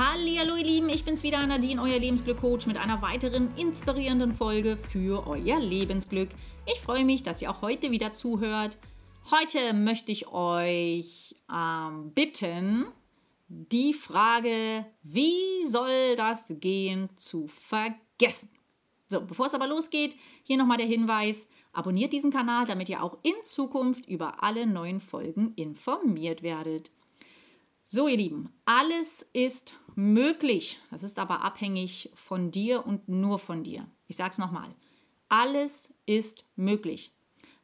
Hallo ihr Lieben, ich bin's wieder Nadine, euer Lebensglück-Coach mit einer weiteren inspirierenden Folge für euer Lebensglück. Ich freue mich, dass ihr auch heute wieder zuhört. Heute möchte ich euch ähm, bitten, die Frage, wie soll das gehen, zu vergessen. So, bevor es aber losgeht, hier nochmal der Hinweis, abonniert diesen Kanal, damit ihr auch in Zukunft über alle neuen Folgen informiert werdet. So, ihr Lieben, alles ist möglich. Das ist aber abhängig von dir und nur von dir. Ich sage es nochmal. Alles ist möglich.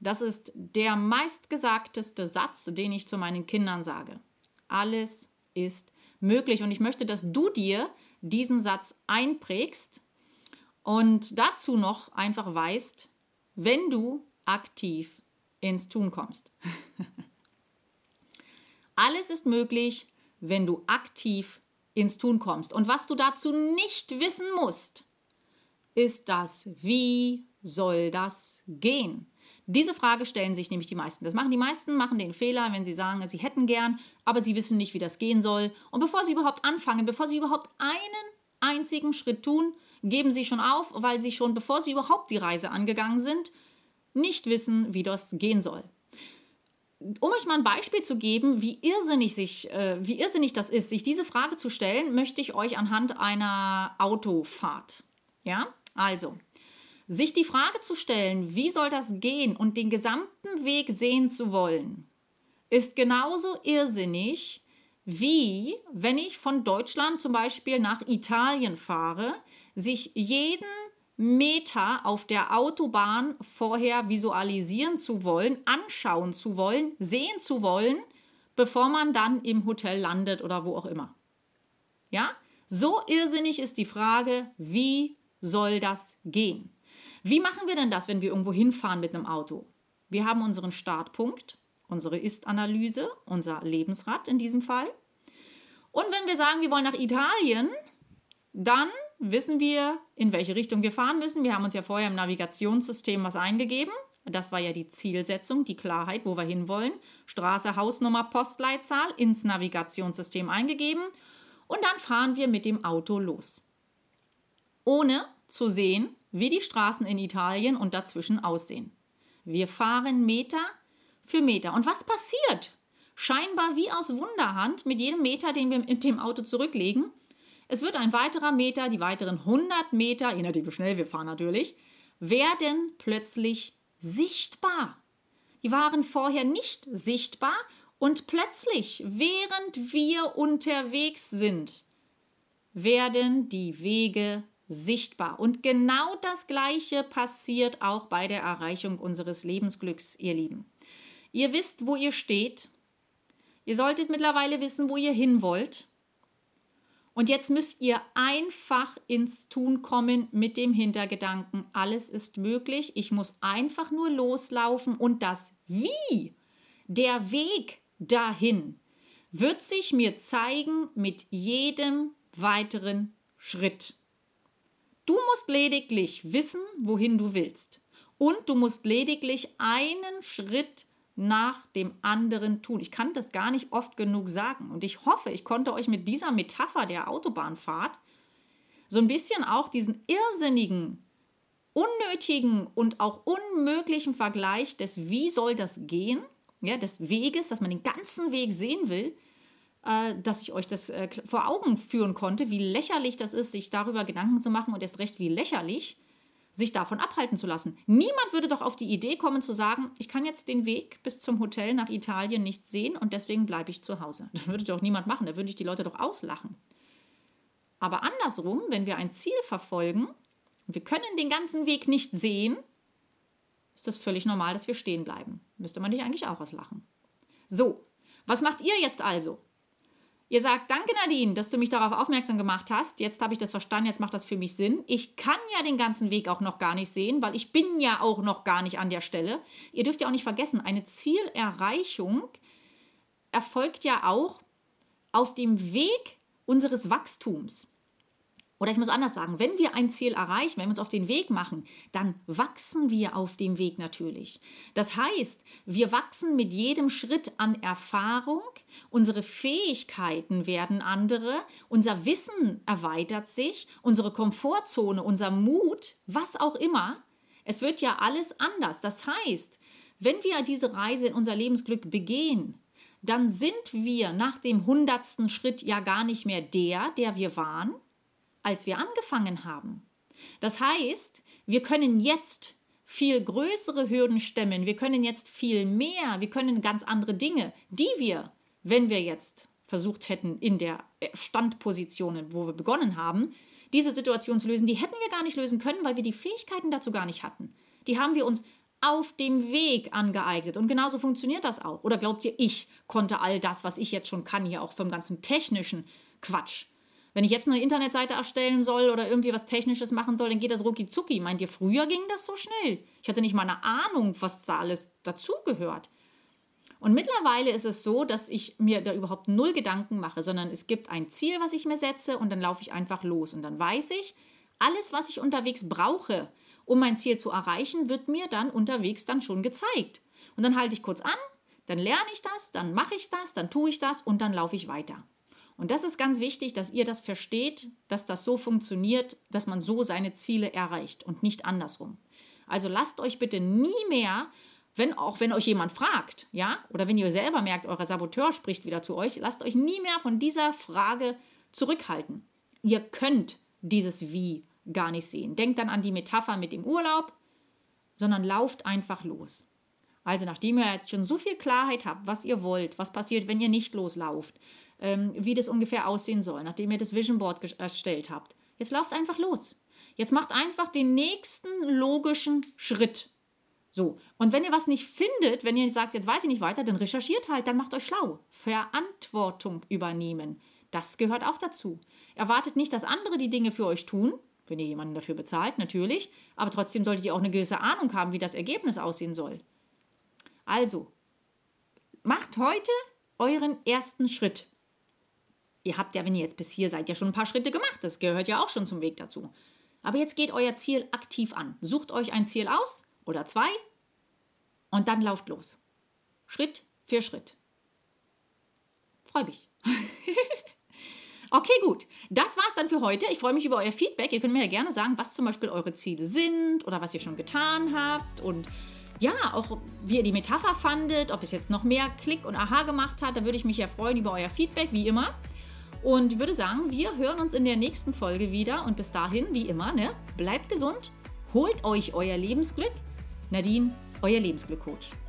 Das ist der meistgesagteste Satz, den ich zu meinen Kindern sage. Alles ist möglich. Und ich möchte, dass du dir diesen Satz einprägst und dazu noch einfach weißt, wenn du aktiv ins Tun kommst. Alles ist möglich, wenn du aktiv ins Tun kommst. Und was du dazu nicht wissen musst, ist das, wie soll das gehen? Diese Frage stellen sich nämlich die meisten. Das machen die meisten, machen den Fehler, wenn sie sagen, sie hätten gern, aber sie wissen nicht, wie das gehen soll. Und bevor sie überhaupt anfangen, bevor sie überhaupt einen einzigen Schritt tun, geben sie schon auf, weil sie schon, bevor sie überhaupt die Reise angegangen sind, nicht wissen, wie das gehen soll um euch mal ein Beispiel zu geben, wie irrsinnig, sich, äh, wie irrsinnig das ist, sich diese Frage zu stellen, möchte ich euch anhand einer Autofahrt. Ja, also, sich die Frage zu stellen, wie soll das gehen und den gesamten Weg sehen zu wollen, ist genauso irrsinnig, wie wenn ich von Deutschland zum Beispiel nach Italien fahre, sich jeden Meter auf der Autobahn vorher visualisieren zu wollen, anschauen zu wollen, sehen zu wollen, bevor man dann im Hotel landet oder wo auch immer. Ja? So irrsinnig ist die Frage, wie soll das gehen? Wie machen wir denn das, wenn wir irgendwo hinfahren mit einem Auto? Wir haben unseren Startpunkt, unsere Ist-Analyse, unser Lebensrad in diesem Fall. Und wenn wir sagen, wir wollen nach Italien, dann wissen wir, in welche Richtung wir fahren müssen. Wir haben uns ja vorher im Navigationssystem was eingegeben. Das war ja die Zielsetzung, die Klarheit, wo wir hinwollen. Straße, Hausnummer, Postleitzahl ins Navigationssystem eingegeben. Und dann fahren wir mit dem Auto los. Ohne zu sehen, wie die Straßen in Italien und dazwischen aussehen. Wir fahren Meter für Meter. Und was passiert? Scheinbar wie aus Wunderhand mit jedem Meter, den wir mit dem Auto zurücklegen, es wird ein weiterer Meter, die weiteren 100 Meter, je nachdem wie schnell wir fahren natürlich, werden plötzlich sichtbar. Die waren vorher nicht sichtbar und plötzlich, während wir unterwegs sind, werden die Wege sichtbar. Und genau das Gleiche passiert auch bei der Erreichung unseres Lebensglücks, ihr Lieben. Ihr wisst, wo ihr steht. Ihr solltet mittlerweile wissen, wo ihr hin wollt. Und jetzt müsst ihr einfach ins Tun kommen mit dem Hintergedanken, alles ist möglich, ich muss einfach nur loslaufen und das Wie, der Weg dahin, wird sich mir zeigen mit jedem weiteren Schritt. Du musst lediglich wissen, wohin du willst. Und du musst lediglich einen Schritt nach dem anderen tun. Ich kann das gar nicht oft genug sagen. Und ich hoffe, ich konnte euch mit dieser Metapher der Autobahnfahrt so ein bisschen auch diesen irrsinnigen, unnötigen und auch unmöglichen Vergleich des Wie soll das gehen, ja, des Weges, dass man den ganzen Weg sehen will, äh, dass ich euch das äh, vor Augen führen konnte, wie lächerlich das ist, sich darüber Gedanken zu machen und erst recht wie lächerlich, sich davon abhalten zu lassen. Niemand würde doch auf die Idee kommen zu sagen, ich kann jetzt den Weg bis zum Hotel nach Italien nicht sehen und deswegen bleibe ich zu Hause. Das würde doch niemand machen, da würde ich die Leute doch auslachen. Aber andersrum, wenn wir ein Ziel verfolgen und wir können den ganzen Weg nicht sehen, ist das völlig normal, dass wir stehen bleiben. Müsste man nicht eigentlich auch was lachen. So, was macht ihr jetzt also? Ihr sagt, danke Nadine, dass du mich darauf aufmerksam gemacht hast. Jetzt habe ich das verstanden, jetzt macht das für mich Sinn. Ich kann ja den ganzen Weg auch noch gar nicht sehen, weil ich bin ja auch noch gar nicht an der Stelle. Ihr dürft ja auch nicht vergessen, eine Zielerreichung erfolgt ja auch auf dem Weg unseres Wachstums. Oder ich muss anders sagen, wenn wir ein Ziel erreichen, wenn wir uns auf den Weg machen, dann wachsen wir auf dem Weg natürlich. Das heißt, wir wachsen mit jedem Schritt an Erfahrung, unsere Fähigkeiten werden andere, unser Wissen erweitert sich, unsere Komfortzone, unser Mut, was auch immer. Es wird ja alles anders. Das heißt, wenn wir diese Reise in unser Lebensglück begehen, dann sind wir nach dem hundertsten Schritt ja gar nicht mehr der, der wir waren, als wir angefangen haben. Das heißt, wir können jetzt viel größere Hürden stemmen, wir können jetzt viel mehr, wir können ganz andere Dinge, die wir, wenn wir jetzt versucht hätten, in der Standposition, wo wir begonnen haben, diese Situation zu lösen, die hätten wir gar nicht lösen können, weil wir die Fähigkeiten dazu gar nicht hatten. Die haben wir uns auf dem Weg angeeignet. Und genauso funktioniert das auch. Oder glaubt ihr, ich konnte all das, was ich jetzt schon kann, hier auch vom ganzen technischen Quatsch? Wenn ich jetzt eine Internetseite erstellen soll oder irgendwie was Technisches machen soll, dann geht das rucki zucki. Meint ihr, früher ging das so schnell? Ich hatte nicht mal eine Ahnung, was da alles dazugehört. Und mittlerweile ist es so, dass ich mir da überhaupt null Gedanken mache, sondern es gibt ein Ziel, was ich mir setze und dann laufe ich einfach los. Und dann weiß ich, alles, was ich unterwegs brauche, um mein Ziel zu erreichen, wird mir dann unterwegs dann schon gezeigt. Und dann halte ich kurz an, dann lerne ich das, dann mache ich das, dann tue ich das und dann laufe ich weiter. Und das ist ganz wichtig, dass ihr das versteht, dass das so funktioniert, dass man so seine Ziele erreicht und nicht andersrum. Also lasst euch bitte nie mehr, wenn auch wenn euch jemand fragt, ja, oder wenn ihr selber merkt, euer Saboteur spricht wieder zu euch, lasst euch nie mehr von dieser Frage zurückhalten. Ihr könnt dieses Wie gar nicht sehen. Denkt dann an die Metapher mit dem Urlaub, sondern lauft einfach los. Also nachdem ihr jetzt schon so viel Klarheit habt, was ihr wollt, was passiert, wenn ihr nicht loslauft, wie das ungefähr aussehen soll, nachdem ihr das Vision Board erstellt habt, jetzt lauft einfach los. Jetzt macht einfach den nächsten logischen Schritt. So, und wenn ihr was nicht findet, wenn ihr sagt, jetzt weiß ich nicht weiter, dann recherchiert halt, dann macht euch schlau. Verantwortung übernehmen. Das gehört auch dazu. Erwartet nicht, dass andere die Dinge für euch tun, wenn ihr jemanden dafür bezahlt, natürlich. Aber trotzdem solltet ihr auch eine gewisse Ahnung haben, wie das Ergebnis aussehen soll. Also, macht heute euren ersten Schritt. Ihr habt ja, wenn ihr jetzt bis hier seid, ja schon ein paar Schritte gemacht. Das gehört ja auch schon zum Weg dazu. Aber jetzt geht euer Ziel aktiv an. Sucht euch ein Ziel aus oder zwei und dann lauft los. Schritt für Schritt. Freue mich. Okay, gut. Das war's dann für heute. Ich freue mich über euer Feedback. Ihr könnt mir ja gerne sagen, was zum Beispiel eure Ziele sind oder was ihr schon getan habt und ja, auch wie ihr die Metapher fandet, ob es jetzt noch mehr Klick und Aha gemacht hat. Da würde ich mich ja freuen über euer Feedback, wie immer. Und würde sagen, wir hören uns in der nächsten Folge wieder. Und bis dahin, wie immer, ne, bleibt gesund, holt euch euer Lebensglück. Nadine, euer Lebensglückcoach.